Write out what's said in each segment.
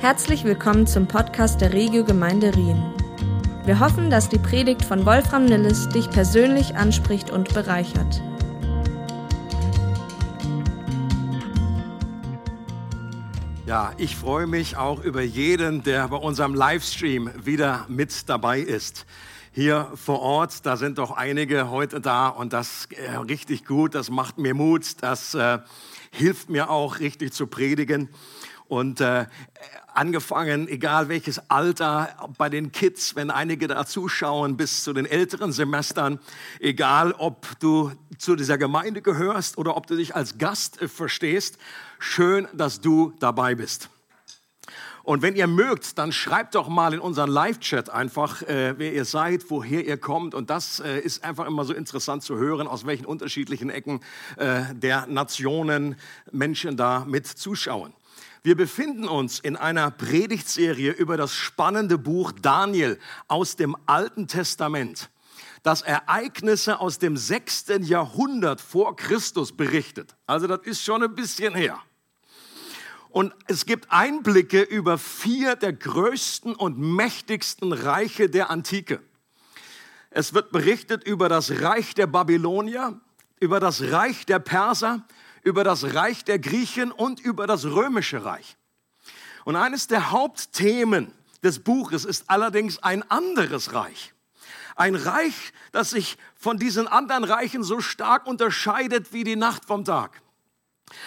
Herzlich willkommen zum Podcast der Regio Gemeinde Rien. Wir hoffen, dass die Predigt von Wolfram Nilles dich persönlich anspricht und bereichert. Ja, ich freue mich auch über jeden, der bei unserem Livestream wieder mit dabei ist. Hier vor Ort, da sind doch einige heute da und das äh, richtig gut, das macht mir Mut, das äh, hilft mir auch richtig zu predigen. Und äh, angefangen, egal welches Alter, bei den Kids, wenn einige da zuschauen, bis zu den älteren Semestern, egal ob du zu dieser Gemeinde gehörst oder ob du dich als Gast äh, verstehst, schön, dass du dabei bist. Und wenn ihr mögt, dann schreibt doch mal in unseren Live-Chat einfach, äh, wer ihr seid, woher ihr kommt. Und das äh, ist einfach immer so interessant zu hören, aus welchen unterschiedlichen Ecken äh, der Nationen Menschen da mit zuschauen. Wir befinden uns in einer Predigtserie über das spannende Buch Daniel aus dem Alten Testament, das Ereignisse aus dem sechsten Jahrhundert vor Christus berichtet. Also das ist schon ein bisschen her. Und es gibt Einblicke über vier der größten und mächtigsten Reiche der Antike. Es wird berichtet über das Reich der Babylonier, über das Reich der Perser, über das Reich der Griechen und über das römische Reich. Und eines der Hauptthemen des Buches ist allerdings ein anderes Reich. Ein Reich, das sich von diesen anderen Reichen so stark unterscheidet wie die Nacht vom Tag.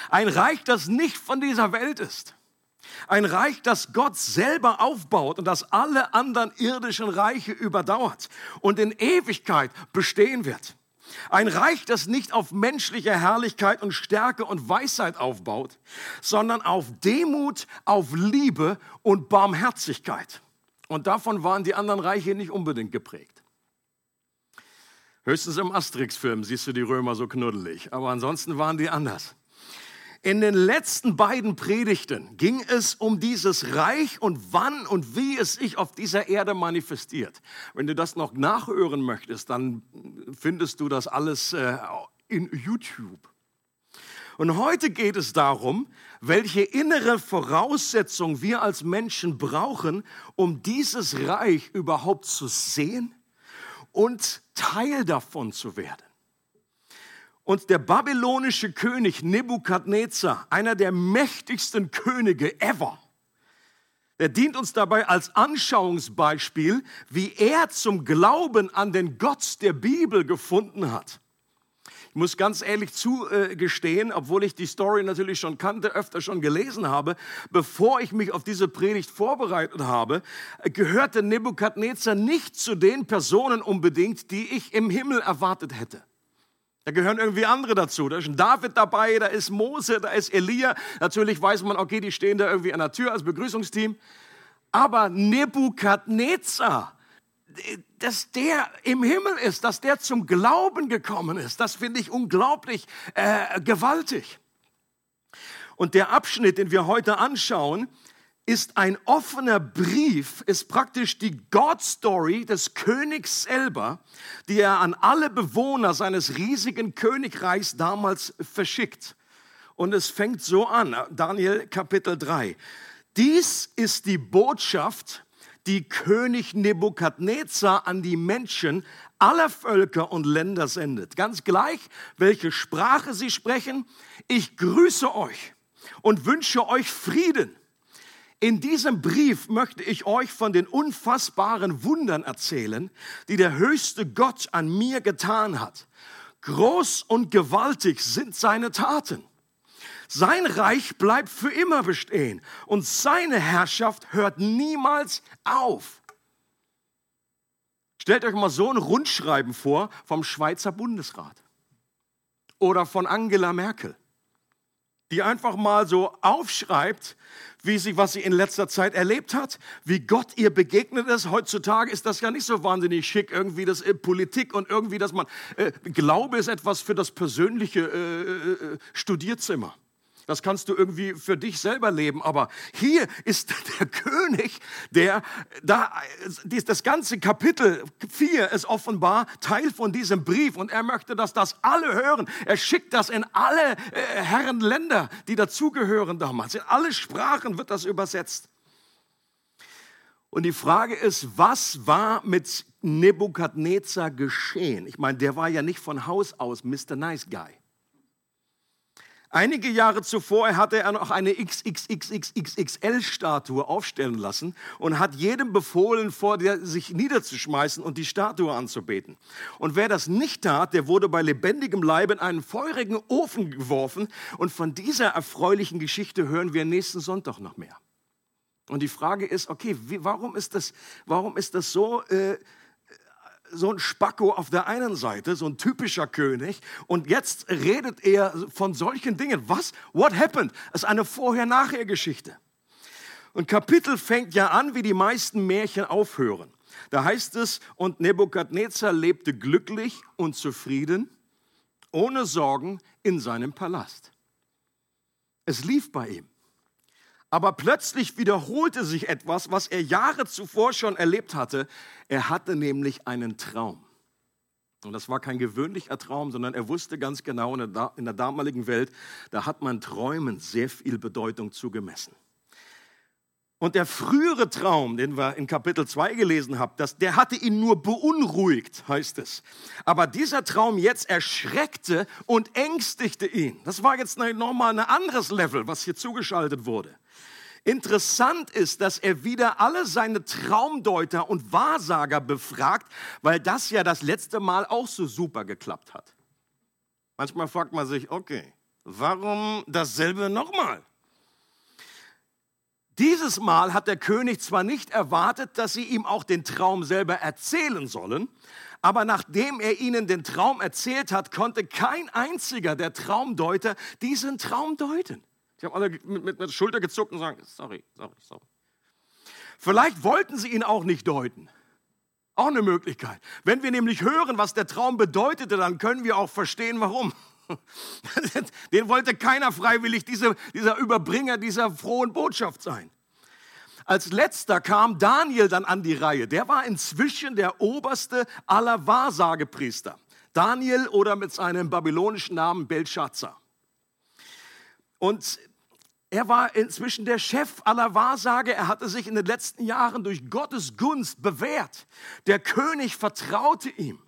Ein Reich, das nicht von dieser Welt ist. Ein Reich, das Gott selber aufbaut und das alle anderen irdischen Reiche überdauert und in Ewigkeit bestehen wird. Ein Reich, das nicht auf menschlicher Herrlichkeit und Stärke und Weisheit aufbaut, sondern auf Demut, auf Liebe und Barmherzigkeit. Und davon waren die anderen Reiche nicht unbedingt geprägt. Höchstens im Asterix-Film siehst du die Römer so knuddelig, aber ansonsten waren die anders. In den letzten beiden Predigten ging es um dieses Reich und wann und wie es sich auf dieser Erde manifestiert. Wenn du das noch nachhören möchtest, dann findest du das alles äh, in YouTube. Und heute geht es darum, welche innere Voraussetzung wir als Menschen brauchen, um dieses Reich überhaupt zu sehen und Teil davon zu werden. Und der babylonische König Nebukadnezar, einer der mächtigsten Könige ever, der dient uns dabei als Anschauungsbeispiel, wie er zum Glauben an den Gott der Bibel gefunden hat. Ich muss ganz ehrlich zugestehen, obwohl ich die Story natürlich schon kannte, öfter schon gelesen habe, bevor ich mich auf diese Predigt vorbereitet habe, gehörte Nebukadnezar nicht zu den Personen unbedingt, die ich im Himmel erwartet hätte. Da gehören irgendwie andere dazu. Da ist ein David dabei, da ist Mose, da ist Elia. Natürlich weiß man, okay, die stehen da irgendwie an der Tür als Begrüßungsteam. Aber Nebukadnezar, dass der im Himmel ist, dass der zum Glauben gekommen ist, das finde ich unglaublich äh, gewaltig. Und der Abschnitt, den wir heute anschauen, ist ein offener Brief, ist praktisch die God-Story des Königs selber, die er an alle Bewohner seines riesigen Königreichs damals verschickt. Und es fängt so an, Daniel Kapitel 3. Dies ist die Botschaft, die König Nebukadnezar an die Menschen aller Völker und Länder sendet. Ganz gleich, welche Sprache sie sprechen. Ich grüße euch und wünsche euch Frieden in diesem Brief möchte ich euch von den unfassbaren Wundern erzählen, die der höchste Gott an mir getan hat. Groß und gewaltig sind seine Taten. Sein Reich bleibt für immer bestehen und seine Herrschaft hört niemals auf. Stellt euch mal so ein Rundschreiben vor vom Schweizer Bundesrat oder von Angela Merkel, die einfach mal so aufschreibt, wie sie, was sie in letzter Zeit erlebt hat, wie Gott ihr begegnet ist. Heutzutage ist das ja nicht so wahnsinnig schick, irgendwie das äh, Politik und irgendwie, dass man, äh, Glaube ist etwas für das persönliche äh, äh, äh Studierzimmer. Das kannst du irgendwie für dich selber leben. Aber hier ist der König, der da, das ganze Kapitel 4 ist offenbar Teil von diesem Brief und er möchte, dass das alle hören. Er schickt das in alle äh, Herrenländer, die dazugehören damals. In alle Sprachen wird das übersetzt. Und die Frage ist, was war mit Nebukadnezar geschehen? Ich meine, der war ja nicht von Haus aus Mr. Nice Guy. Einige Jahre zuvor hatte er noch eine XXXXXL-Statue aufstellen lassen und hat jedem befohlen, vor der sich niederzuschmeißen und die Statue anzubeten. Und wer das nicht tat, der wurde bei lebendigem Leib in einen feurigen Ofen geworfen. Und von dieser erfreulichen Geschichte hören wir nächsten Sonntag noch mehr. Und die Frage ist, okay, wie, warum, ist das, warum ist das so... Äh, so ein Spacko auf der einen Seite, so ein typischer König. Und jetzt redet er von solchen Dingen. Was? What happened? Das ist eine Vorher-Nachher-Geschichte. Und Kapitel fängt ja an, wie die meisten Märchen aufhören. Da heißt es, und Nebukadnezar lebte glücklich und zufrieden, ohne Sorgen in seinem Palast. Es lief bei ihm. Aber plötzlich wiederholte sich etwas, was er Jahre zuvor schon erlebt hatte. Er hatte nämlich einen Traum. Und das war kein gewöhnlicher Traum, sondern er wusste ganz genau, in der, damaligen Welt, da hat man Träumen sehr viel Bedeutung zugemessen. Und der frühere Traum, den wir in Kapitel 2 gelesen haben, das, der hatte ihn nur beunruhigt, heißt es. Aber dieser Traum jetzt erschreckte und ängstigte ihn. Das war jetzt nochmal ein anderes Level, was hier zugeschaltet wurde. Interessant ist, dass er wieder alle seine Traumdeuter und Wahrsager befragt, weil das ja das letzte Mal auch so super geklappt hat. Manchmal fragt man sich, okay, warum dasselbe nochmal? Dieses Mal hat der König zwar nicht erwartet, dass sie ihm auch den Traum selber erzählen sollen, aber nachdem er ihnen den Traum erzählt hat, konnte kein einziger der Traumdeuter diesen Traum deuten. Die haben alle mit, mit, mit der Schulter gezuckt und sagen, sorry, sorry, sorry. Vielleicht wollten sie ihn auch nicht deuten. Auch eine Möglichkeit. Wenn wir nämlich hören, was der Traum bedeutete, dann können wir auch verstehen, warum. Den wollte keiner freiwillig diese, dieser Überbringer dieser frohen Botschaft sein. Als letzter kam Daniel dann an die Reihe. Der war inzwischen der oberste aller Wahrsagepriester. Daniel oder mit seinem babylonischen Namen Belshazzar. Und er war inzwischen der Chef aller Wahrsage. Er hatte sich in den letzten Jahren durch Gottes Gunst bewährt. Der König vertraute ihm.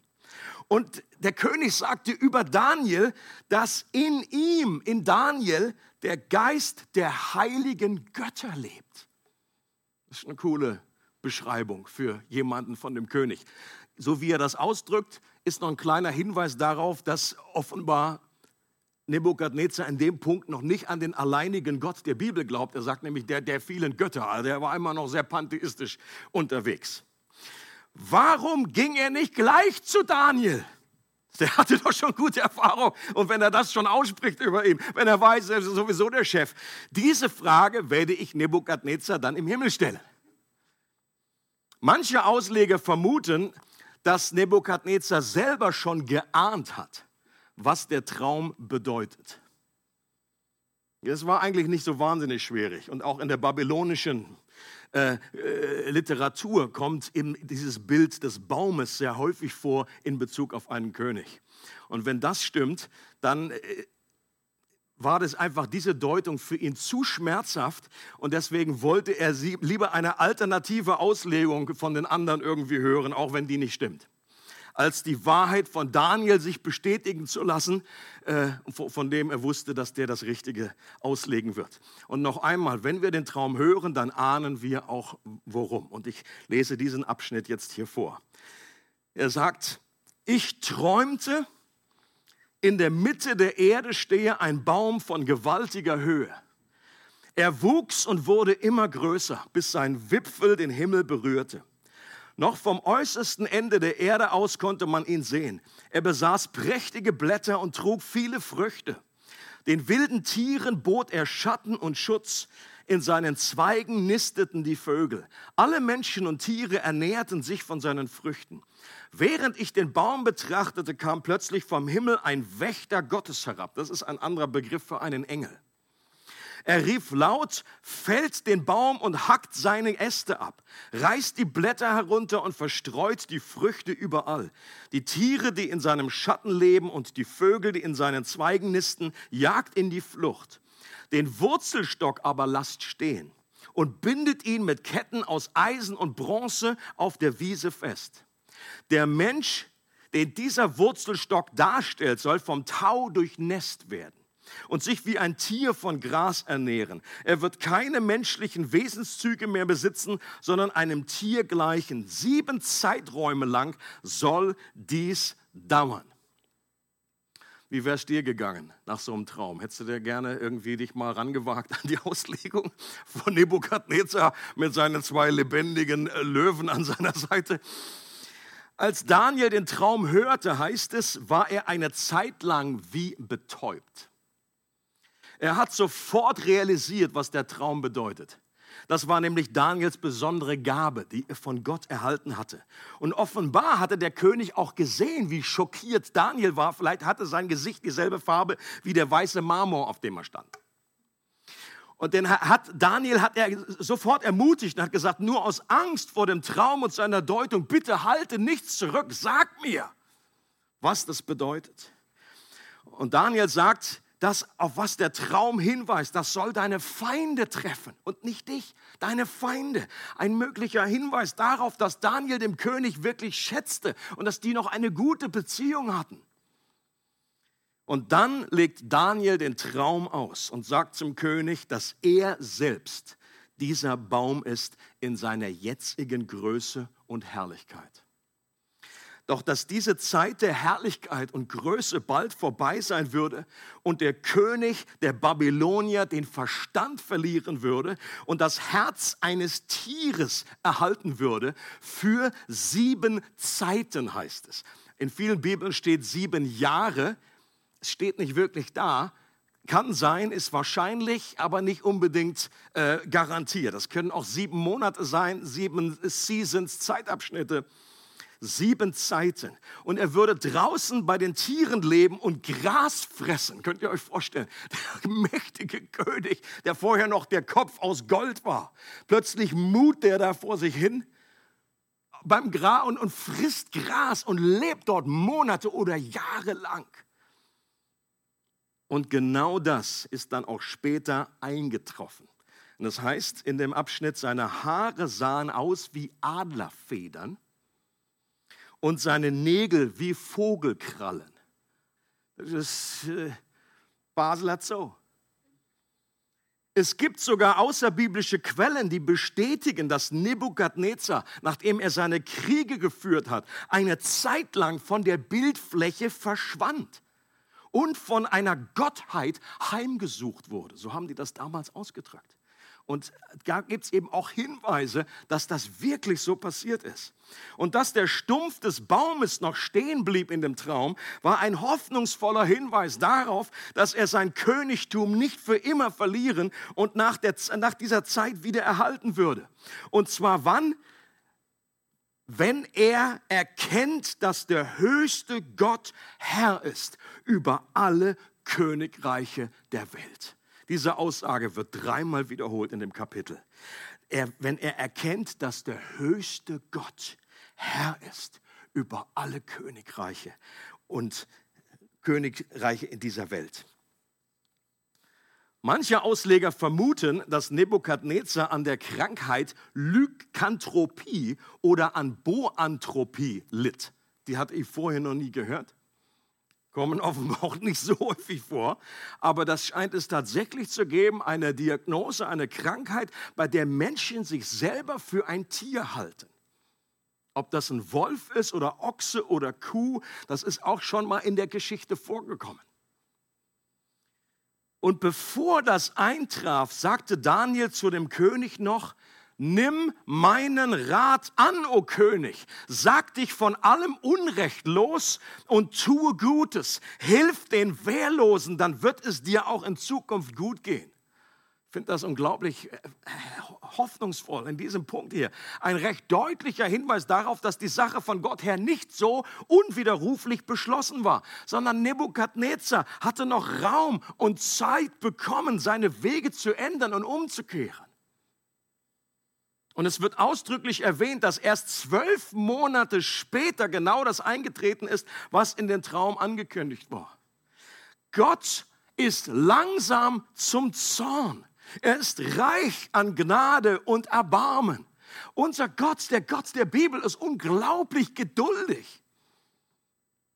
Und der König sagte über Daniel, dass in ihm, in Daniel, der Geist der heiligen Götter lebt. Das ist eine coole Beschreibung für jemanden von dem König. So wie er das ausdrückt, ist noch ein kleiner Hinweis darauf, dass offenbar Nebukadnezar in dem Punkt noch nicht an den alleinigen Gott der Bibel glaubt. Er sagt nämlich der der vielen Götter. Also er war immer noch sehr pantheistisch unterwegs. Warum ging er nicht gleich zu Daniel? Der hatte doch schon gute Erfahrung. Und wenn er das schon ausspricht über ihn, wenn er weiß, er ist sowieso der Chef. Diese Frage werde ich Nebukadnezar dann im Himmel stellen. Manche Ausleger vermuten, dass Nebukadnezar selber schon geahnt hat, was der Traum bedeutet. Es war eigentlich nicht so wahnsinnig schwierig. Und auch in der babylonischen äh, äh, Literatur kommt eben dieses Bild des Baumes sehr häufig vor in Bezug auf einen König. Und wenn das stimmt, dann äh, war das einfach diese Deutung für ihn zu schmerzhaft und deswegen wollte er sie lieber eine alternative Auslegung von den anderen irgendwie hören, auch wenn die nicht stimmt als die Wahrheit von Daniel sich bestätigen zu lassen, äh, von dem er wusste, dass der das Richtige auslegen wird. Und noch einmal, wenn wir den Traum hören, dann ahnen wir auch worum. Und ich lese diesen Abschnitt jetzt hier vor. Er sagt, ich träumte, in der Mitte der Erde stehe ein Baum von gewaltiger Höhe. Er wuchs und wurde immer größer, bis sein Wipfel den Himmel berührte. Noch vom äußersten Ende der Erde aus konnte man ihn sehen. Er besaß prächtige Blätter und trug viele Früchte. Den wilden Tieren bot er Schatten und Schutz. In seinen Zweigen nisteten die Vögel. Alle Menschen und Tiere ernährten sich von seinen Früchten. Während ich den Baum betrachtete, kam plötzlich vom Himmel ein Wächter Gottes herab. Das ist ein anderer Begriff für einen Engel. Er rief laut, fällt den Baum und hackt seine Äste ab, reißt die Blätter herunter und verstreut die Früchte überall. Die Tiere, die in seinem Schatten leben und die Vögel, die in seinen Zweigen nisten, jagt in die Flucht. Den Wurzelstock aber lasst stehen. und bindet ihn mit Ketten aus Eisen und Bronze auf der Wiese fest. Der Mensch, den dieser Wurzelstock darstellt, soll vom Tau durchnässt werden und sich wie ein Tier von Gras ernähren. Er wird keine menschlichen Wesenszüge mehr besitzen, sondern einem Tier gleichen. Sieben Zeiträume lang soll dies dauern. Wie wär's dir gegangen nach so einem Traum? Hättest du dir gerne irgendwie dich mal rangewagt an die Auslegung von Nebukadnezar mit seinen zwei lebendigen äh, Löwen an seiner Seite? Als Daniel den Traum hörte, heißt es, war er eine Zeit lang wie betäubt. Er hat sofort realisiert, was der Traum bedeutet. Das war nämlich Daniels besondere Gabe, die er von Gott erhalten hatte. Und offenbar hatte der König auch gesehen, wie schockiert Daniel war. Vielleicht hatte sein Gesicht dieselbe Farbe wie der weiße Marmor, auf dem er stand. Und den hat Daniel hat er sofort ermutigt und hat gesagt, nur aus Angst vor dem Traum und seiner Deutung, bitte halte nichts zurück, sag mir, was das bedeutet. Und Daniel sagt, das, auf was der Traum hinweist, das soll deine Feinde treffen und nicht dich, deine Feinde. Ein möglicher Hinweis darauf, dass Daniel dem König wirklich schätzte und dass die noch eine gute Beziehung hatten. Und dann legt Daniel den Traum aus und sagt zum König, dass er selbst dieser Baum ist in seiner jetzigen Größe und Herrlichkeit. Doch dass diese Zeit der Herrlichkeit und Größe bald vorbei sein würde und der König der Babylonier den Verstand verlieren würde und das Herz eines Tieres erhalten würde für sieben Zeiten, heißt es. In vielen Bibeln steht sieben Jahre. Es steht nicht wirklich da. Kann sein, ist wahrscheinlich, aber nicht unbedingt äh, garantiert. Das können auch sieben Monate sein, sieben Seasons, Zeitabschnitte sieben Zeiten. Und er würde draußen bei den Tieren leben und Gras fressen. Könnt ihr euch vorstellen? Der mächtige König, der vorher noch der Kopf aus Gold war. Plötzlich mut der da vor sich hin beim Gras und, und frisst Gras und lebt dort Monate oder Jahre lang. Und genau das ist dann auch später eingetroffen. Und das heißt in dem Abschnitt, seine Haare sahen aus wie Adlerfedern und seine Nägel wie Vogelkrallen. Das ist äh, Basler Zoo. Es gibt sogar außerbiblische Quellen, die bestätigen, dass Nebukadnezar, nachdem er seine Kriege geführt hat, eine Zeit lang von der Bildfläche verschwand und von einer Gottheit heimgesucht wurde. So haben die das damals ausgedrückt. Und da gibt es eben auch Hinweise, dass das wirklich so passiert ist. Und dass der Stumpf des Baumes noch stehen blieb in dem Traum, war ein hoffnungsvoller Hinweis darauf, dass er sein Königtum nicht für immer verlieren und nach, der, nach dieser Zeit wieder erhalten würde. Und zwar wann? Wenn er erkennt, dass der höchste Gott Herr ist über alle Königreiche der Welt. Diese Aussage wird dreimal wiederholt in dem Kapitel. Er, wenn er erkennt, dass der höchste Gott Herr ist über alle Königreiche und Königreiche in dieser Welt. Manche Ausleger vermuten, dass Nebukadnezar an der Krankheit Lykanthropie oder an Boanthropie litt. Die hatte ich vorher noch nie gehört kommen offenbar auch nicht so häufig vor, aber das scheint es tatsächlich zu geben, eine Diagnose, eine Krankheit, bei der Menschen sich selber für ein Tier halten. Ob das ein Wolf ist oder Ochse oder Kuh, das ist auch schon mal in der Geschichte vorgekommen. Und bevor das eintraf, sagte Daniel zu dem König noch, Nimm meinen Rat an, o König. Sag dich von allem Unrecht los und tue Gutes. Hilf den Wehrlosen, dann wird es dir auch in Zukunft gut gehen. Ich finde das unglaublich äh, hoffnungsvoll in diesem Punkt hier. Ein recht deutlicher Hinweis darauf, dass die Sache von Gott her nicht so unwiderruflich beschlossen war, sondern Nebukadnezar hatte noch Raum und Zeit bekommen, seine Wege zu ändern und umzukehren. Und es wird ausdrücklich erwähnt, dass erst zwölf Monate später genau das eingetreten ist, was in den Traum angekündigt war. Gott ist langsam zum Zorn. Er ist reich an Gnade und Erbarmen. Unser Gott, der Gott der Bibel, ist unglaublich geduldig.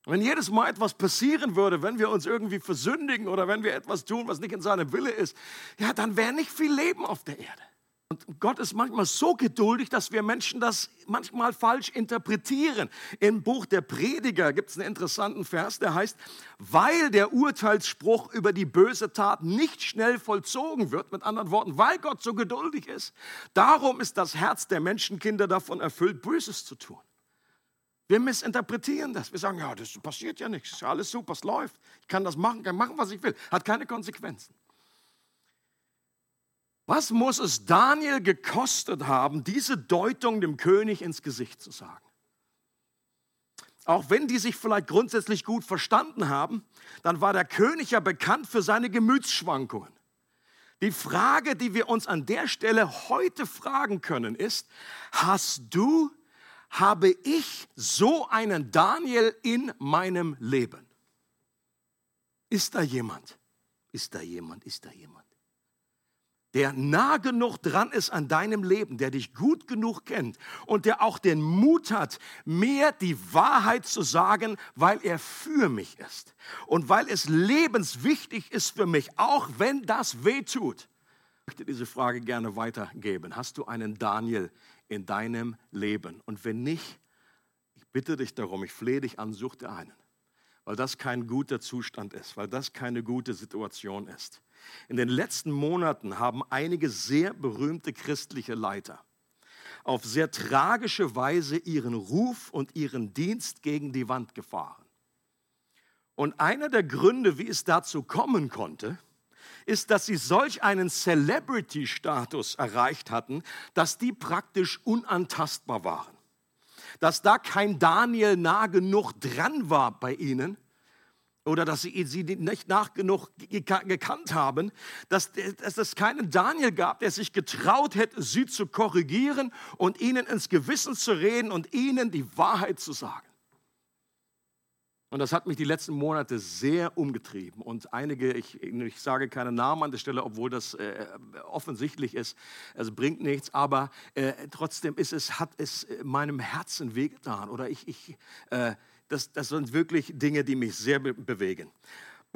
Wenn jedes Mal etwas passieren würde, wenn wir uns irgendwie versündigen oder wenn wir etwas tun, was nicht in seinem Wille ist, ja, dann wäre nicht viel Leben auf der Erde. Und Gott ist manchmal so geduldig, dass wir Menschen das manchmal falsch interpretieren. Im Buch der Prediger gibt es einen interessanten Vers, der heißt, weil der Urteilsspruch über die böse Tat nicht schnell vollzogen wird, mit anderen Worten, weil Gott so geduldig ist, darum ist das Herz der Menschenkinder davon erfüllt, Böses zu tun. Wir missinterpretieren das. Wir sagen, ja, das passiert ja nichts, ist ja alles super, es läuft. Ich kann das machen, kann machen, was ich will. Hat keine Konsequenzen. Was muss es Daniel gekostet haben, diese Deutung dem König ins Gesicht zu sagen? Auch wenn die sich vielleicht grundsätzlich gut verstanden haben, dann war der König ja bekannt für seine Gemütsschwankungen. Die Frage, die wir uns an der Stelle heute fragen können, ist, hast du, habe ich so einen Daniel in meinem Leben? Ist da jemand? Ist da jemand? Ist da jemand? Der nah genug dran ist an deinem Leben, der dich gut genug kennt und der auch den Mut hat, mir die Wahrheit zu sagen, weil er für mich ist und weil es lebenswichtig ist für mich, auch wenn das weh tut. Ich möchte diese Frage gerne weitergeben. Hast du einen Daniel in deinem Leben? Und wenn nicht, ich bitte dich darum, ich flehe dich an, such dir einen, weil das kein guter Zustand ist, weil das keine gute Situation ist. In den letzten Monaten haben einige sehr berühmte christliche Leiter auf sehr tragische Weise ihren Ruf und ihren Dienst gegen die Wand gefahren. Und einer der Gründe, wie es dazu kommen konnte, ist, dass sie solch einen Celebrity-Status erreicht hatten, dass die praktisch unantastbar waren. Dass da kein Daniel nah genug dran war bei ihnen, oder dass sie sie nicht nach genug gekannt haben, dass, dass es keinen Daniel gab, der sich getraut hätte, sie zu korrigieren und ihnen ins Gewissen zu reden und ihnen die Wahrheit zu sagen. Und das hat mich die letzten Monate sehr umgetrieben. Und einige, ich, ich sage keine Namen an der Stelle, obwohl das äh, offensichtlich ist, es bringt nichts, aber äh, trotzdem ist es, hat es meinem Herzen wehgetan. Oder ich, ich äh, das, das sind wirklich Dinge, die mich sehr be bewegen.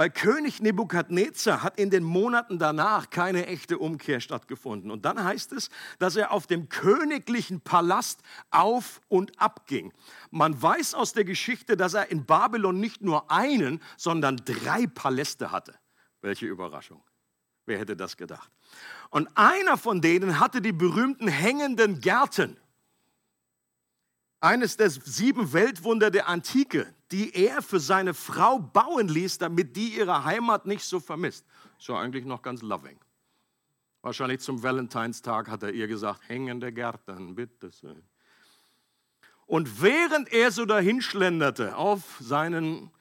Bei König Nebukadnezar hat in den Monaten danach keine echte Umkehr stattgefunden. Und dann heißt es, dass er auf dem königlichen Palast auf und ab ging. Man weiß aus der Geschichte, dass er in Babylon nicht nur einen, sondern drei Paläste hatte. Welche Überraschung. Wer hätte das gedacht? Und einer von denen hatte die berühmten hängenden Gärten eines der sieben Weltwunder der Antike, die er für seine Frau bauen ließ, damit die ihre Heimat nicht so vermisst. Ist ja eigentlich noch ganz loving. Wahrscheinlich zum Valentinstag hat er ihr gesagt, hängende Gärten, bitte. Und während er so dahinschlenderte auf seinen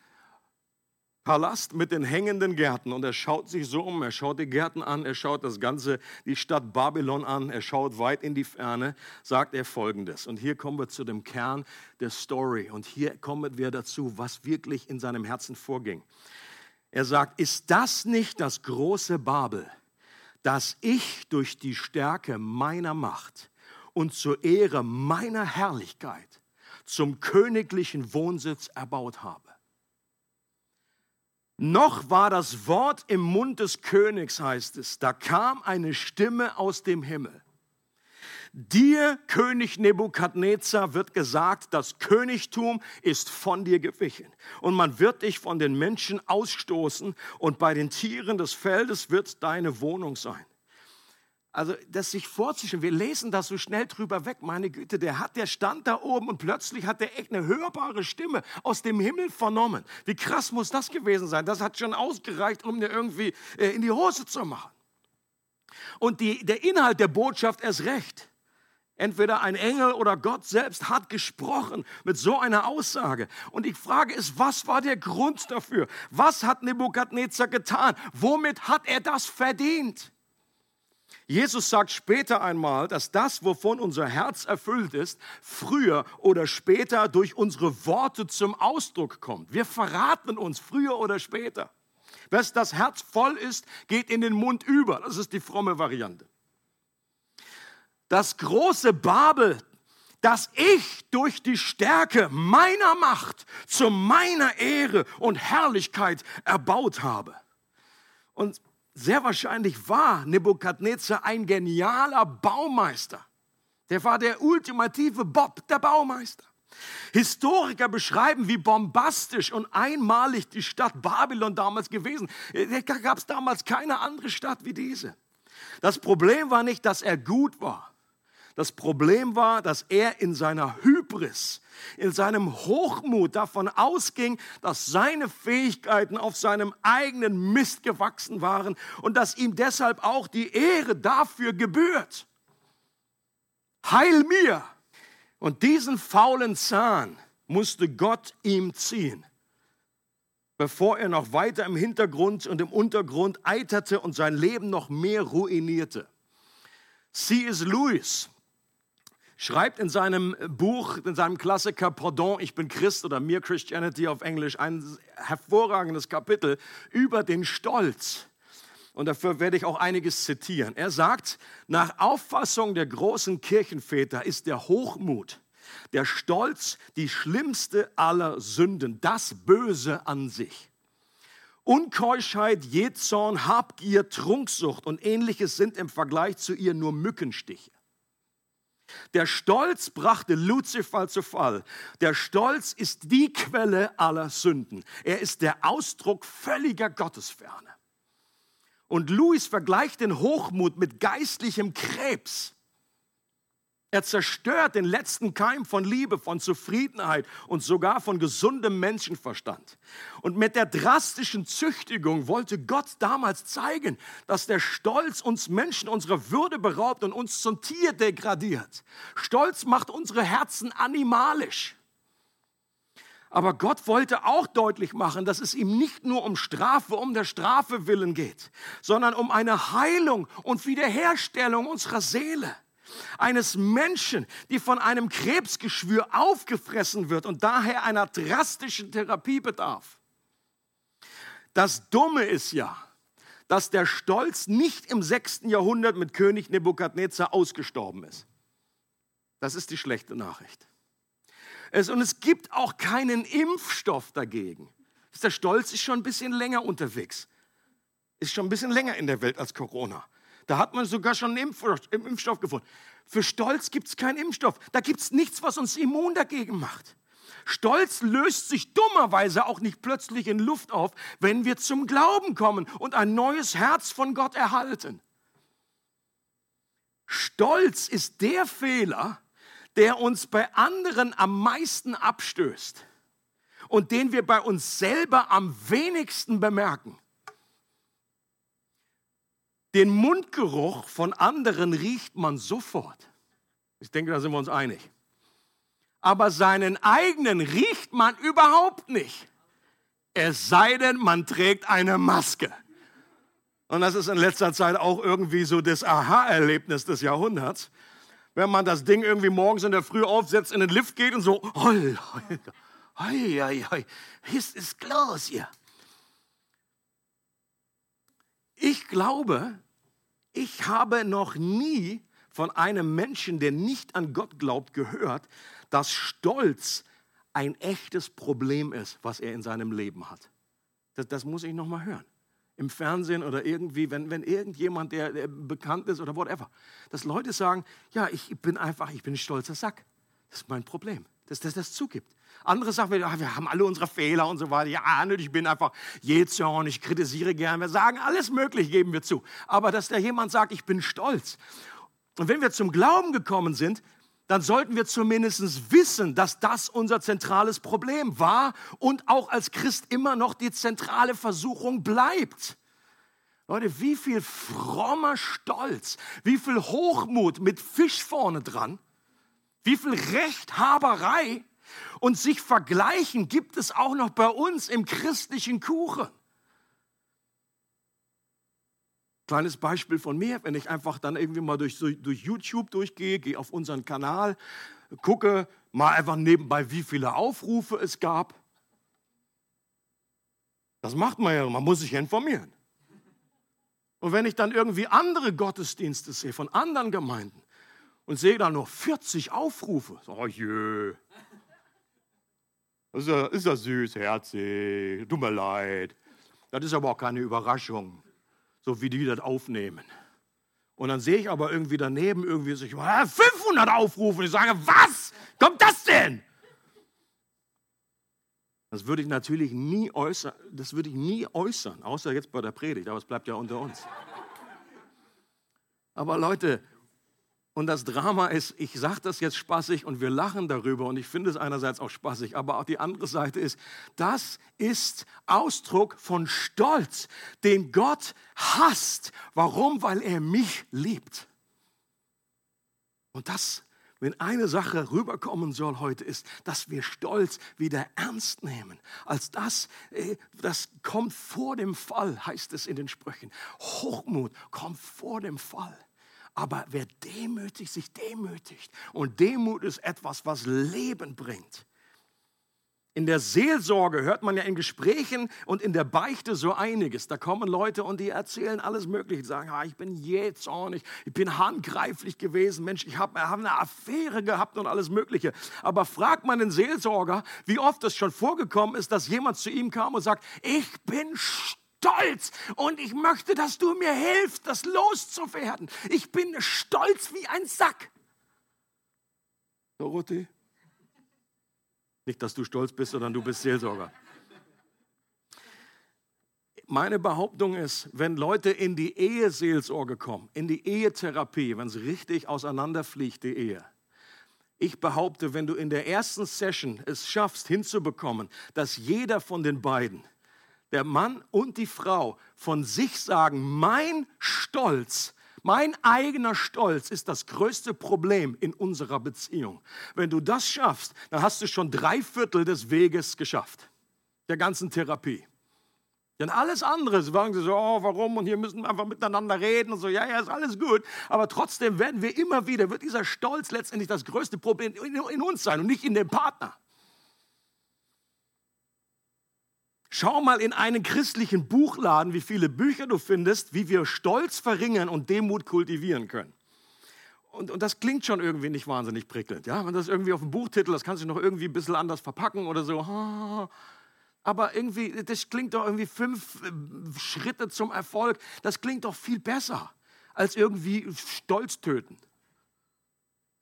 Palast mit den hängenden Gärten und er schaut sich so um, er schaut die Gärten an, er schaut das ganze, die Stadt Babylon an, er schaut weit in die Ferne, sagt er folgendes. Und hier kommen wir zu dem Kern der Story und hier kommen wir dazu, was wirklich in seinem Herzen vorging. Er sagt, ist das nicht das große Babel, das ich durch die Stärke meiner Macht und zur Ehre meiner Herrlichkeit zum königlichen Wohnsitz erbaut habe? Noch war das Wort im Mund des Königs, heißt es. Da kam eine Stimme aus dem Himmel. Dir, König Nebukadnezar, wird gesagt, das Königtum ist von dir gewichen. Und man wird dich von den Menschen ausstoßen und bei den Tieren des Feldes wird deine Wohnung sein. Also das sich vorzustellen, wir lesen das so schnell drüber weg, meine Güte, der hat, der stand da oben und plötzlich hat er echt eine hörbare Stimme aus dem Himmel vernommen. Wie krass muss das gewesen sein? Das hat schon ausgereicht, um dir irgendwie äh, in die Hose zu machen. Und die, der Inhalt der Botschaft ist recht. Entweder ein Engel oder Gott selbst hat gesprochen mit so einer Aussage. Und ich frage es, was war der Grund dafür? Was hat Nebukadnezar getan? Womit hat er das verdient? Jesus sagt später einmal, dass das, wovon unser Herz erfüllt ist, früher oder später durch unsere Worte zum Ausdruck kommt. Wir verraten uns früher oder später. Was das Herz voll ist, geht in den Mund über. Das ist die fromme Variante. Das große Babel, das ich durch die Stärke meiner Macht zu meiner Ehre und Herrlichkeit erbaut habe. Und sehr wahrscheinlich war Nebukadnezar ein genialer Baumeister. Der war der ultimative Bob, der Baumeister. Historiker beschreiben, wie bombastisch und einmalig die Stadt Babylon damals gewesen. Da gab es damals keine andere Stadt wie diese. Das Problem war nicht, dass er gut war. Das Problem war, dass er in seiner Hybris, in seinem Hochmut davon ausging, dass seine Fähigkeiten auf seinem eigenen Mist gewachsen waren und dass ihm deshalb auch die Ehre dafür gebührt. Heil mir! Und diesen faulen Zahn musste Gott ihm ziehen, bevor er noch weiter im Hintergrund und im Untergrund eiterte und sein Leben noch mehr ruinierte. C.S. Lewis schreibt in seinem Buch, in seinem Klassiker Pardon, ich bin Christ oder Mere Christianity auf Englisch, ein hervorragendes Kapitel über den Stolz. Und dafür werde ich auch einiges zitieren. Er sagt, nach Auffassung der großen Kirchenväter ist der Hochmut, der Stolz die schlimmste aller Sünden, das Böse an sich. Unkeuschheit, Jezorn, Habgier, Trunksucht und ähnliches sind im Vergleich zu ihr nur Mückenstiche. Der Stolz brachte Luzifer zu Fall. Der Stolz ist die Quelle aller Sünden. Er ist der Ausdruck völliger Gottesferne. Und Louis vergleicht den Hochmut mit geistlichem Krebs. Er zerstört den letzten Keim von Liebe, von Zufriedenheit und sogar von gesundem Menschenverstand. Und mit der drastischen Züchtigung wollte Gott damals zeigen, dass der Stolz uns Menschen unserer Würde beraubt und uns zum Tier degradiert. Stolz macht unsere Herzen animalisch. Aber Gott wollte auch deutlich machen, dass es ihm nicht nur um Strafe, um der Strafe willen geht, sondern um eine Heilung und Wiederherstellung unserer Seele eines Menschen, die von einem Krebsgeschwür aufgefressen wird und daher einer drastischen Therapie bedarf. Das Dumme ist ja, dass der Stolz nicht im 6. Jahrhundert mit König Nebukadnezar ausgestorben ist. Das ist die schlechte Nachricht. Es, und es gibt auch keinen Impfstoff dagegen. Der Stolz ist schon ein bisschen länger unterwegs. Ist schon ein bisschen länger in der Welt als Corona. Da hat man sogar schon einen Impfstoff gefunden. Für Stolz gibt es keinen Impfstoff. Da gibt es nichts, was uns immun dagegen macht. Stolz löst sich dummerweise auch nicht plötzlich in Luft auf, wenn wir zum Glauben kommen und ein neues Herz von Gott erhalten. Stolz ist der Fehler, der uns bei anderen am meisten abstößt und den wir bei uns selber am wenigsten bemerken. Den Mundgeruch von anderen riecht man sofort. Ich denke, da sind wir uns einig. Aber seinen eigenen riecht man überhaupt nicht. Es sei denn, man trägt eine Maske. Und das ist in letzter Zeit auch irgendwie so das Aha-Erlebnis des Jahrhunderts. Wenn man das Ding irgendwie morgens in der Früh aufsetzt, in den Lift geht und so, hoi, hoi, hoi, hoi, ist, ist Klaus hier. Ich glaube, ich habe noch nie von einem Menschen, der nicht an Gott glaubt, gehört, dass Stolz ein echtes Problem ist, was er in seinem Leben hat. Das, das muss ich noch mal hören. Im Fernsehen oder irgendwie, wenn, wenn irgendjemand, der, der bekannt ist oder whatever, dass Leute sagen, ja, ich bin einfach, ich bin ein stolzer Sack. Das ist mein Problem, dass das das zugibt. Andere sagen, wir, wir haben alle unsere Fehler und so weiter. Ja, ich bin einfach Jezorn, ich kritisiere gern. Wir sagen, alles Mögliche geben wir zu. Aber dass da jemand sagt, ich bin stolz. Und wenn wir zum Glauben gekommen sind, dann sollten wir zumindest wissen, dass das unser zentrales Problem war und auch als Christ immer noch die zentrale Versuchung bleibt. Leute, wie viel frommer Stolz, wie viel Hochmut mit Fisch vorne dran, wie viel Rechthaberei und sich vergleichen gibt es auch noch bei uns im christlichen Kuchen. Kleines Beispiel von mir, wenn ich einfach dann irgendwie mal durch, durch YouTube durchgehe, gehe auf unseren Kanal, gucke mal einfach nebenbei, wie viele Aufrufe es gab. Das macht man ja, man muss sich informieren. Und wenn ich dann irgendwie andere Gottesdienste sehe von anderen Gemeinden und sehe da nur 40 Aufrufe, so, oh jö. Das ist ja, ist ja süß, herzig, tut mir leid. Das ist aber auch keine Überraschung, so wie die das aufnehmen. Und dann sehe ich aber irgendwie daneben irgendwie so, 500 Aufrufe. Ich sage, was kommt das denn? Das würde ich natürlich nie äußern, das würde ich nie äußern, außer jetzt bei der Predigt, aber es bleibt ja unter uns. Aber Leute, und das Drama ist, ich sage das jetzt spaßig und wir lachen darüber und ich finde es einerseits auch spaßig, aber auch die andere Seite ist, das ist Ausdruck von Stolz, den Gott hasst. Warum? Weil er mich liebt. Und das wenn eine Sache rüberkommen soll heute, ist, dass wir Stolz wieder ernst nehmen. Als das, äh, das kommt vor dem Fall, heißt es in den Sprüchen. Hochmut kommt vor dem Fall. Aber wer demütig sich demütigt, und Demut ist etwas, was Leben bringt. In der Seelsorge hört man ja in Gesprächen und in der Beichte so einiges. Da kommen Leute und die erzählen alles Mögliche. Die sagen, ah, ich bin jähzornig, ich bin handgreiflich gewesen, Mensch, ich habe hab eine Affäre gehabt und alles Mögliche. Aber fragt man den Seelsorger, wie oft es schon vorgekommen ist, dass jemand zu ihm kam und sagt, ich bin stolz und ich möchte, dass du mir hilfst, das loszuwerden. Ich bin stolz wie ein Sack. Dorothee? Nicht, dass du stolz bist, sondern du bist Seelsorger. Meine Behauptung ist, wenn Leute in die Eheseelsorge kommen, in die Ehetherapie, wenn es richtig auseinanderfliegt, die Ehe, ich behaupte, wenn du in der ersten Session es schaffst, hinzubekommen, dass jeder von den beiden, der Mann und die Frau, von sich sagen, mein Stolz mein eigener Stolz ist das größte Problem in unserer Beziehung. Wenn du das schaffst, dann hast du schon drei Viertel des Weges geschafft, der ganzen Therapie. Denn alles andere, sagen sie so, oh, warum? Und hier müssen wir einfach miteinander reden und so, ja, ja, ist alles gut. Aber trotzdem werden wir immer wieder, wird dieser Stolz letztendlich das größte Problem in uns sein und nicht in dem Partner. Schau mal in einen christlichen Buchladen, wie viele Bücher du findest, wie wir Stolz verringern und Demut kultivieren können. Und, und, das klingt schon irgendwie nicht wahnsinnig prickelnd. Ja? Wenn das irgendwie auf dem Buchtitel, das kannst du noch irgendwie ein bisschen anders verpacken oder so. Aber irgendwie, das klingt doch irgendwie fünf äh, Schritte zum Erfolg. Das klingt doch viel besser als irgendwie Stolz töten.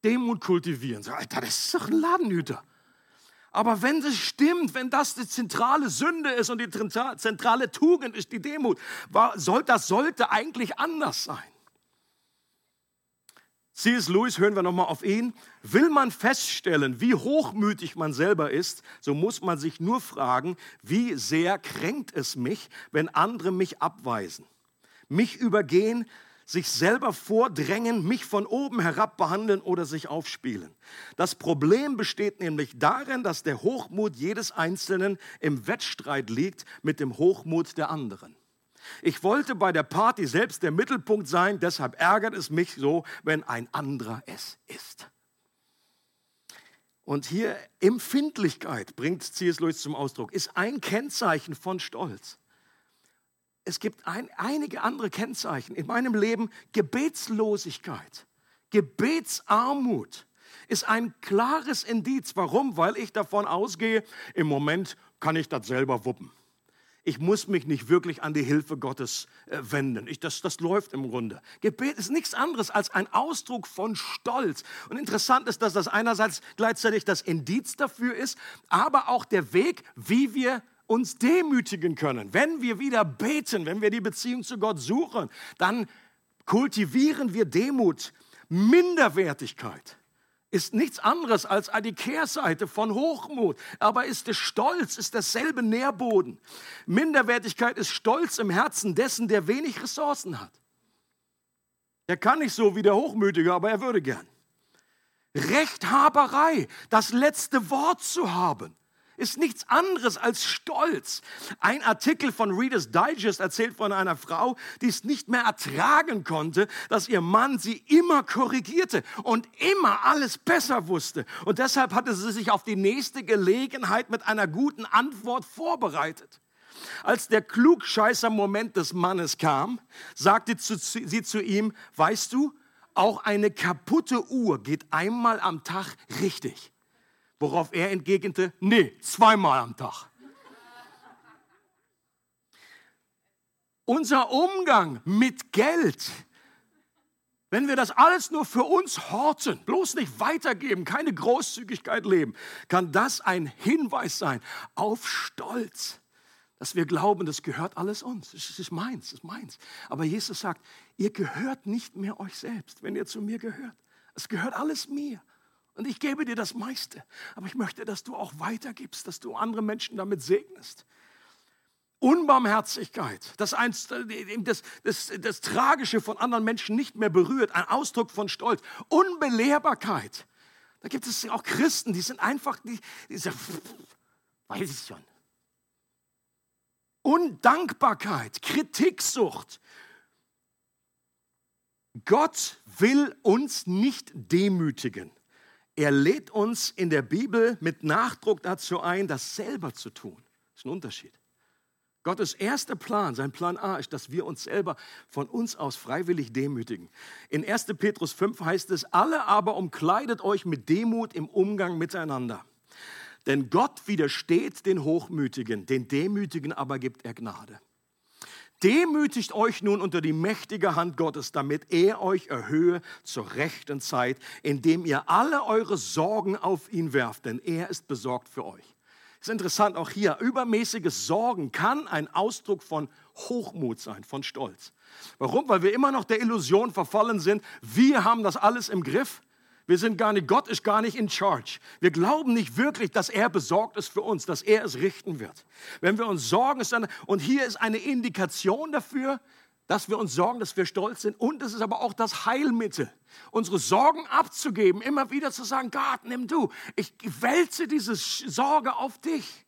Demut kultivieren. So, Alter, das ist doch ein Ladenhüter. Aber wenn es stimmt, wenn das die zentrale Sünde ist und die zentrale Tugend ist die Demut, das sollte eigentlich anders sein. C.S. Lewis, hören wir nochmal auf ihn. Will man feststellen, wie hochmütig man selber ist, so muss man sich nur fragen, wie sehr kränkt es mich, wenn andere mich abweisen, mich übergehen, sich selber vordrängen, mich von oben herab behandeln oder sich aufspielen. Das Problem besteht nämlich darin, dass der Hochmut jedes Einzelnen im Wettstreit liegt mit dem Hochmut der anderen. Ich wollte bei der Party selbst der Mittelpunkt sein, deshalb ärgert es mich so, wenn ein anderer es ist. Und hier Empfindlichkeit bringt C.S. Lewis zum Ausdruck, ist ein Kennzeichen von Stolz es gibt ein, einige andere Kennzeichen in meinem Leben. Gebetslosigkeit, Gebetsarmut ist ein klares Indiz. Warum? Weil ich davon ausgehe, im Moment kann ich das selber wuppen. Ich muss mich nicht wirklich an die Hilfe Gottes äh, wenden. Ich, das, das läuft im Grunde. Gebet ist nichts anderes als ein Ausdruck von Stolz. Und interessant ist, dass das einerseits gleichzeitig das Indiz dafür ist, aber auch der Weg, wie wir uns demütigen können. Wenn wir wieder beten, wenn wir die Beziehung zu Gott suchen, dann kultivieren wir Demut. Minderwertigkeit ist nichts anderes als die Kehrseite von Hochmut, aber ist der Stolz, ist derselbe Nährboden. Minderwertigkeit ist Stolz im Herzen dessen, der wenig Ressourcen hat. Er kann nicht so wie der Hochmütige, aber er würde gern. Rechthaberei, das letzte Wort zu haben ist nichts anderes als Stolz. Ein Artikel von Reader's Digest erzählt von einer Frau, die es nicht mehr ertragen konnte, dass ihr Mann sie immer korrigierte und immer alles besser wusste. Und deshalb hatte sie sich auf die nächste Gelegenheit mit einer guten Antwort vorbereitet. Als der Klugscheißer-Moment des Mannes kam, sagte sie zu ihm, weißt du, auch eine kaputte Uhr geht einmal am Tag richtig. Worauf er entgegnete, nee, zweimal am Tag. Unser Umgang mit Geld wenn wir das alles nur für uns horten, bloß nicht weitergeben, keine Großzügigkeit leben, kann das ein Hinweis sein auf Stolz, dass wir glauben, das gehört alles uns. Es ist meins, es ist meins. Aber Jesus sagt, ihr gehört nicht mehr euch selbst, wenn ihr zu mir gehört. Es gehört alles mir. Und ich gebe dir das meiste. Aber ich möchte, dass du auch weitergibst, dass du andere Menschen damit segnest. Unbarmherzigkeit, das, eins, das, das, das Tragische von anderen Menschen nicht mehr berührt, ein Ausdruck von Stolz. Unbelehrbarkeit. Da gibt es auch Christen, die sind einfach, die, die sagen, weiß ich schon. Undankbarkeit, Kritiksucht. Gott will uns nicht demütigen. Er lädt uns in der Bibel mit Nachdruck dazu ein, das selber zu tun. Das ist ein Unterschied. Gottes erster Plan, sein Plan A, ist, dass wir uns selber von uns aus freiwillig demütigen. In 1. Petrus 5 heißt es, alle aber umkleidet euch mit Demut im Umgang miteinander. Denn Gott widersteht den Hochmütigen, den Demütigen aber gibt er Gnade. Demütigt euch nun unter die mächtige Hand Gottes, damit er euch erhöhe zur rechten Zeit, indem ihr alle eure Sorgen auf ihn werft, denn er ist besorgt für euch. Ist interessant auch hier, übermäßiges Sorgen kann ein Ausdruck von Hochmut sein, von Stolz. Warum? Weil wir immer noch der Illusion verfallen sind, wir haben das alles im Griff. Wir sind gar nicht, Gott ist gar nicht in charge. Wir glauben nicht wirklich, dass er besorgt ist für uns, dass er es richten wird. Wenn wir uns sorgen, ist dann, und hier ist eine Indikation dafür, dass wir uns sorgen, dass wir stolz sind. Und es ist aber auch das Heilmittel, unsere Sorgen abzugeben, immer wieder zu sagen, Gott, nimm du, ich wälze diese Sorge auf dich.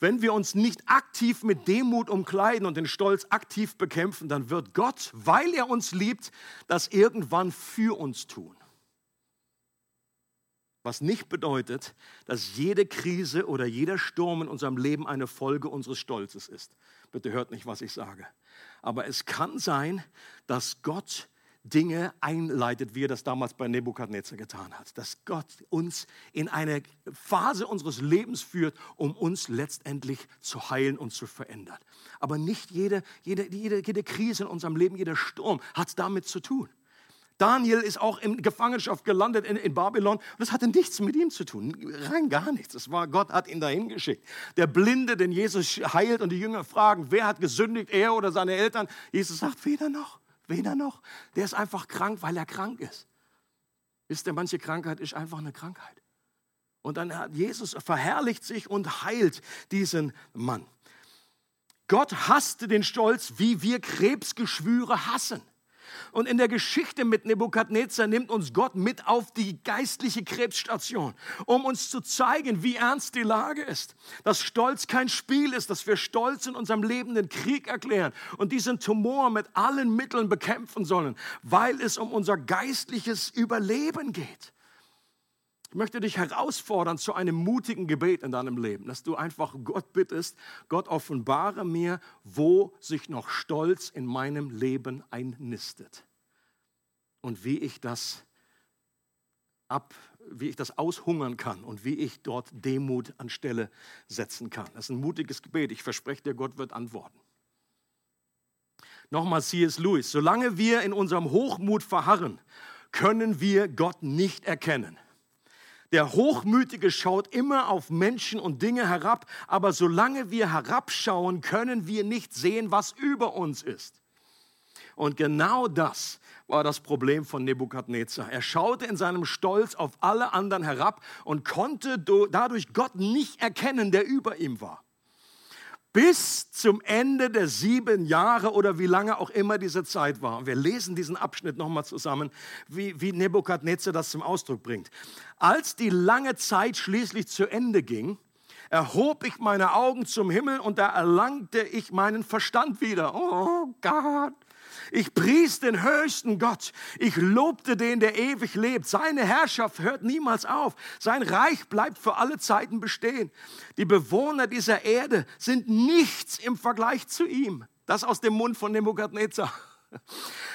Wenn wir uns nicht aktiv mit Demut umkleiden und den Stolz aktiv bekämpfen, dann wird Gott, weil er uns liebt, das irgendwann für uns tun. Was nicht bedeutet, dass jede Krise oder jeder Sturm in unserem Leben eine Folge unseres Stolzes ist. Bitte hört nicht, was ich sage. Aber es kann sein, dass Gott Dinge einleitet, wie er das damals bei Nebukadnezar getan hat. Dass Gott uns in eine Phase unseres Lebens führt, um uns letztendlich zu heilen und zu verändern. Aber nicht jede, jede, jede, jede Krise in unserem Leben, jeder Sturm hat damit zu tun. Daniel ist auch in Gefangenschaft gelandet in, in, Babylon und das hatte nichts mit ihm zu tun, rein gar nichts. Es war Gott hat ihn dahin geschickt. Der Blinde, den Jesus heilt und die Jünger fragen, wer hat gesündigt, er oder seine Eltern? Jesus sagt, weder noch, weder noch. Der ist einfach krank, weil er krank ist. Wisst ihr, manche Krankheit ist einfach eine Krankheit. Und dann hat Jesus verherrlicht sich und heilt diesen Mann. Gott hasste den Stolz, wie wir Krebsgeschwüre hassen. Und in der Geschichte mit Nebukadnezar nimmt uns Gott mit auf die geistliche Krebsstation, um uns zu zeigen, wie ernst die Lage ist. Dass Stolz kein Spiel ist, dass wir Stolz in unserem Leben den Krieg erklären und diesen Tumor mit allen Mitteln bekämpfen sollen, weil es um unser geistliches Überleben geht. Ich möchte dich herausfordern zu einem mutigen Gebet in deinem Leben, dass du einfach Gott bittest, Gott offenbare mir, wo sich noch Stolz in meinem Leben einnistet und wie ich das ab, wie ich das aushungern kann und wie ich dort Demut anstelle setzen kann. Das ist ein mutiges Gebet. Ich verspreche dir, Gott wird antworten. Nochmal C.S. Lewis, solange wir in unserem Hochmut verharren, können wir Gott nicht erkennen. Der Hochmütige schaut immer auf Menschen und Dinge herab, aber solange wir herabschauen, können wir nicht sehen, was über uns ist. Und genau das war das Problem von Nebukadnezar. Er schaute in seinem Stolz auf alle anderen herab und konnte dadurch Gott nicht erkennen, der über ihm war bis zum Ende der sieben Jahre oder wie lange auch immer diese Zeit war. Und wir lesen diesen Abschnitt nochmal zusammen, wie, wie Nebukadnezar das zum Ausdruck bringt. Als die lange Zeit schließlich zu Ende ging, erhob ich meine Augen zum Himmel und da erlangte ich meinen Verstand wieder. Oh Gott. Ich pries den höchsten Gott. Ich lobte den, der ewig lebt. Seine Herrschaft hört niemals auf. Sein Reich bleibt für alle Zeiten bestehen. Die Bewohner dieser Erde sind nichts im Vergleich zu ihm. Das aus dem Mund von Nebukadnezar.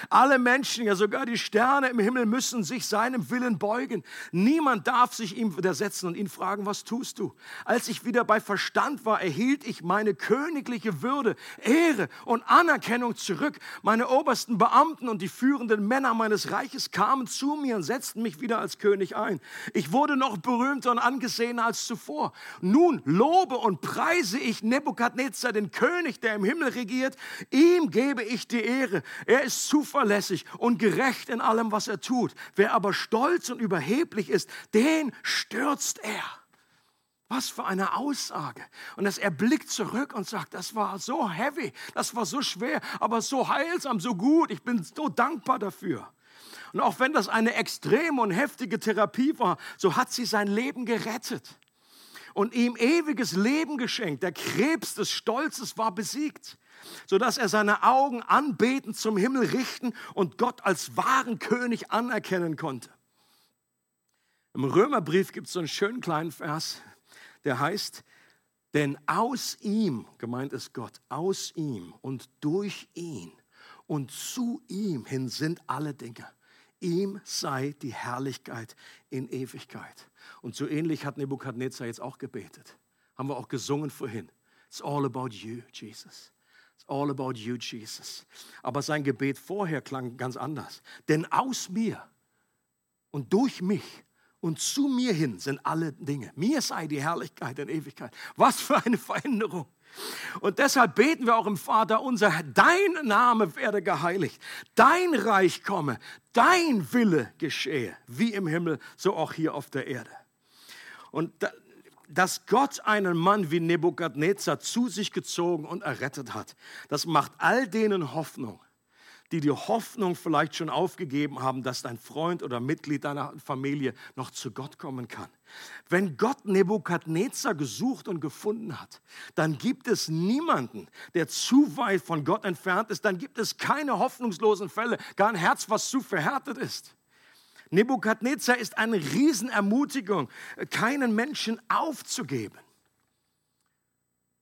Alle Menschen, ja sogar die Sterne im Himmel müssen sich seinem Willen beugen. Niemand darf sich ihm widersetzen und ihn fragen, was tust du? Als ich wieder bei Verstand war, erhielt ich meine königliche Würde, Ehre und Anerkennung zurück. Meine obersten Beamten und die führenden Männer meines Reiches kamen zu mir und setzten mich wieder als König ein. Ich wurde noch berühmter und angesehener als zuvor. Nun lobe und preise ich Nebukadnezar, den König, der im Himmel regiert. Ihm gebe ich die Ehre. Er ist zuverlässig und gerecht in allem, was er tut. Wer aber stolz und überheblich ist, den stürzt er. Was für eine Aussage. Und dass er blickt zurück und sagt, das war so heavy, das war so schwer, aber so heilsam, so gut. Ich bin so dankbar dafür. Und auch wenn das eine extreme und heftige Therapie war, so hat sie sein Leben gerettet und ihm ewiges Leben geschenkt. Der Krebs des Stolzes war besiegt sodass er seine Augen anbetend zum Himmel richten und Gott als wahren König anerkennen konnte. Im Römerbrief gibt es so einen schönen kleinen Vers, der heißt, denn aus ihm, gemeint ist Gott, aus ihm und durch ihn und zu ihm hin sind alle Dinge. Ihm sei die Herrlichkeit in Ewigkeit. Und so ähnlich hat Nebukadnezar jetzt auch gebetet. Haben wir auch gesungen vorhin. It's all about you, Jesus. It's all about you, Jesus. Aber sein Gebet vorher klang ganz anders. Denn aus mir und durch mich und zu mir hin sind alle Dinge. Mir sei die Herrlichkeit in Ewigkeit. Was für eine Veränderung. Und deshalb beten wir auch im Vater unser, dein Name werde geheiligt, dein Reich komme, dein Wille geschehe, wie im Himmel, so auch hier auf der Erde. Und dass Gott einen Mann wie Nebukadnezar zu sich gezogen und errettet hat, das macht all denen Hoffnung, die die Hoffnung vielleicht schon aufgegeben haben, dass dein Freund oder Mitglied deiner Familie noch zu Gott kommen kann. Wenn Gott Nebukadnezar gesucht und gefunden hat, dann gibt es niemanden, der zu weit von Gott entfernt ist, dann gibt es keine hoffnungslosen Fälle, gar ein Herz, was zu verhärtet ist. Nebukadnezar ist eine Riesenermutigung, keinen Menschen aufzugeben.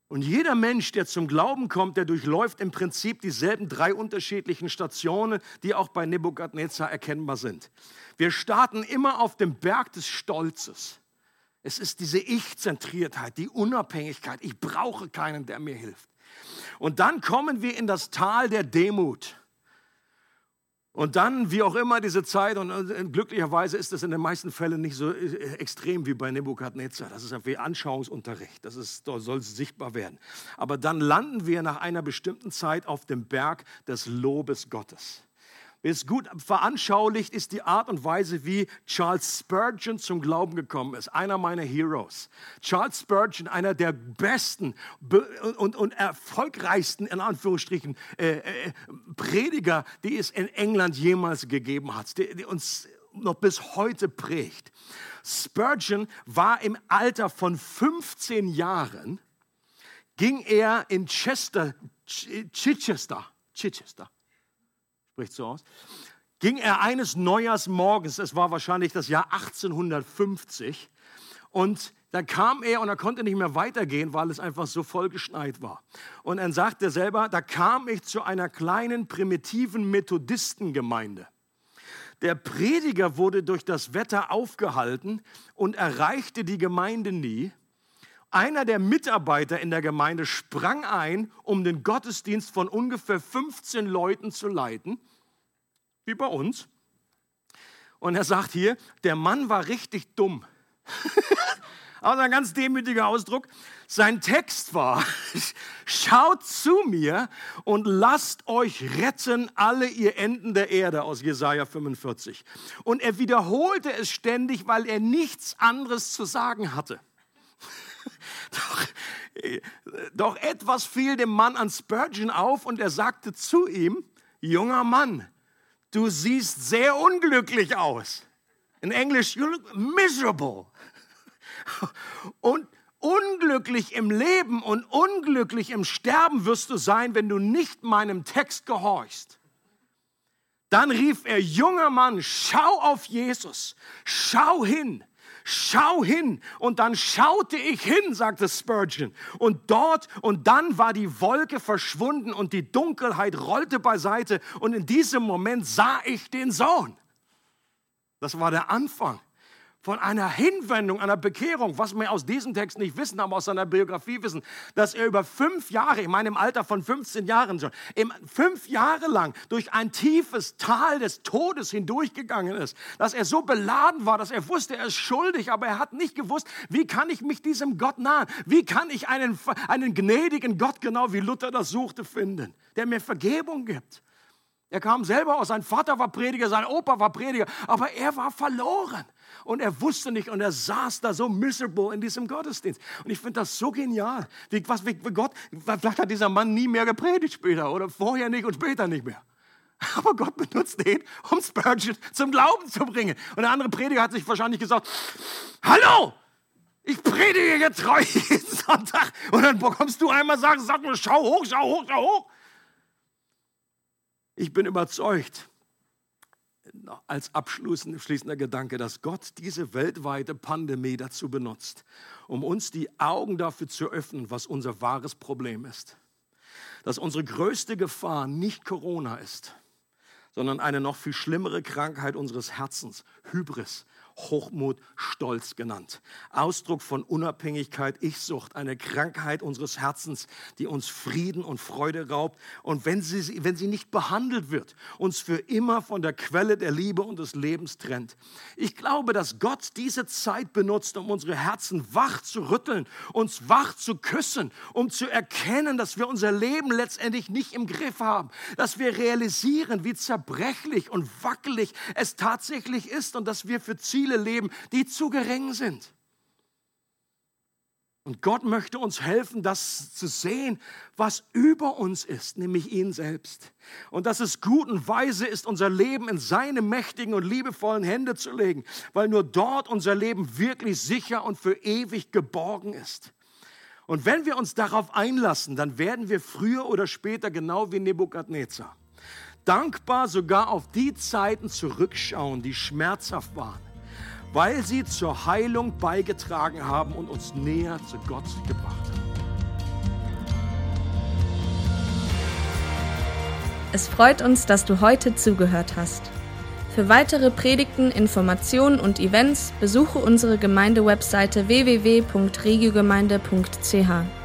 Und jeder Mensch, der zum Glauben kommt, der durchläuft im Prinzip dieselben drei unterschiedlichen Stationen, die auch bei Nebukadnezar erkennbar sind. Wir starten immer auf dem Berg des Stolzes. Es ist diese Ich-Zentriertheit, die Unabhängigkeit. Ich brauche keinen, der mir hilft. Und dann kommen wir in das Tal der Demut. Und dann, wie auch immer, diese Zeit, und glücklicherweise ist es in den meisten Fällen nicht so äh, extrem wie bei Nebukadnezar. Das ist wie Anschauungsunterricht, das ist, soll sichtbar werden. Aber dann landen wir nach einer bestimmten Zeit auf dem Berg des Lobes Gottes. Es gut veranschaulicht ist die Art und Weise, wie Charles Spurgeon zum Glauben gekommen ist. Einer meiner Heroes. Charles Spurgeon, einer der besten und, und erfolgreichsten, in Anführungsstrichen, äh, äh, Prediger, die es in England jemals gegeben hat, die, die uns noch bis heute prägt. Spurgeon war im Alter von 15 Jahren, ging er in Chester, Chichester, Chichester, spricht so aus, ging er eines Neujahrsmorgens, es war wahrscheinlich das Jahr 1850, und da kam er und er konnte nicht mehr weitergehen, weil es einfach so voll geschneit war. Und er sagte selber, da kam ich zu einer kleinen primitiven Methodistengemeinde. Der Prediger wurde durch das Wetter aufgehalten und erreichte die Gemeinde nie. Einer der Mitarbeiter in der Gemeinde sprang ein, um den Gottesdienst von ungefähr 15 Leuten zu leiten, wie bei uns. Und er sagt hier, der Mann war richtig dumm. also ein ganz demütiger Ausdruck. Sein Text war, schaut zu mir und lasst euch retten alle ihr Enden der Erde aus Jesaja 45. Und er wiederholte es ständig, weil er nichts anderes zu sagen hatte. Doch, doch etwas fiel dem Mann an Spurgeon auf und er sagte zu ihm, junger Mann, du siehst sehr unglücklich aus. In Englisch, you look miserable. Und unglücklich im Leben und unglücklich im Sterben wirst du sein, wenn du nicht meinem Text gehorchst. Dann rief er, junger Mann, schau auf Jesus, schau hin, schau hin. Und dann schaute ich hin, sagte Spurgeon. Und dort und dann war die Wolke verschwunden und die Dunkelheit rollte beiseite. Und in diesem Moment sah ich den Sohn. Das war der Anfang von einer Hinwendung, einer Bekehrung, was wir aus diesem Text nicht wissen, aber aus seiner Biografie wissen, dass er über fünf Jahre, ich meine im Alter von 15 Jahren schon, fünf Jahre lang durch ein tiefes Tal des Todes hindurchgegangen ist, dass er so beladen war, dass er wusste, er ist schuldig, aber er hat nicht gewusst, wie kann ich mich diesem Gott nahen? Wie kann ich einen, einen gnädigen Gott, genau wie Luther das suchte, finden, der mir Vergebung gibt? Er kam selber aus, sein Vater war Prediger, sein Opa war Prediger, aber er war verloren und er wusste nicht und er saß da so miserable in diesem Gottesdienst. Und ich finde das so genial. Wie, was, wie Gott, vielleicht hat dieser Mann nie mehr gepredigt später oder vorher nicht und später nicht mehr. Aber Gott benutzt ihn, um Spurgeon zum Glauben zu bringen. Und der andere Prediger hat sich wahrscheinlich gesagt, hallo, ich predige jetzt treu jeden Sonntag. Und dann bekommst du einmal sagen, sag nur, schau hoch, schau hoch, schau hoch. Ich bin überzeugt, als abschließender Gedanke, dass Gott diese weltweite Pandemie dazu benutzt, um uns die Augen dafür zu öffnen, was unser wahres Problem ist. Dass unsere größte Gefahr nicht Corona ist, sondern eine noch viel schlimmere Krankheit unseres Herzens, Hybris, Hochmut, Stolz genannt. Ausdruck von Unabhängigkeit, Ichsucht, eine Krankheit unseres Herzens, die uns Frieden und Freude raubt und wenn sie, wenn sie nicht behandelt wird, uns für immer von der Quelle der Liebe und des Lebens trennt. Ich glaube, dass Gott diese Zeit benutzt, um unsere Herzen wach zu rütteln, uns wach zu küssen, um zu erkennen, dass wir unser Leben letztendlich nicht im Griff haben, dass wir realisieren, wie zerbrechlich und wackelig es tatsächlich ist und dass wir für Ziele Ziele leben, die zu gering sind. Und Gott möchte uns helfen, das zu sehen, was über uns ist, nämlich ihn selbst. Und dass es gut und weise ist, unser Leben in seine mächtigen und liebevollen Hände zu legen, weil nur dort unser Leben wirklich sicher und für ewig geborgen ist. Und wenn wir uns darauf einlassen, dann werden wir früher oder später genau wie Nebukadnezar dankbar sogar auf die Zeiten zurückschauen, die schmerzhaft waren weil sie zur Heilung beigetragen haben und uns näher zu Gott gebracht haben. Es freut uns, dass du heute zugehört hast. Für weitere Predigten, Informationen und Events besuche unsere Gemeindewebseite www.regiogemeinde.ch.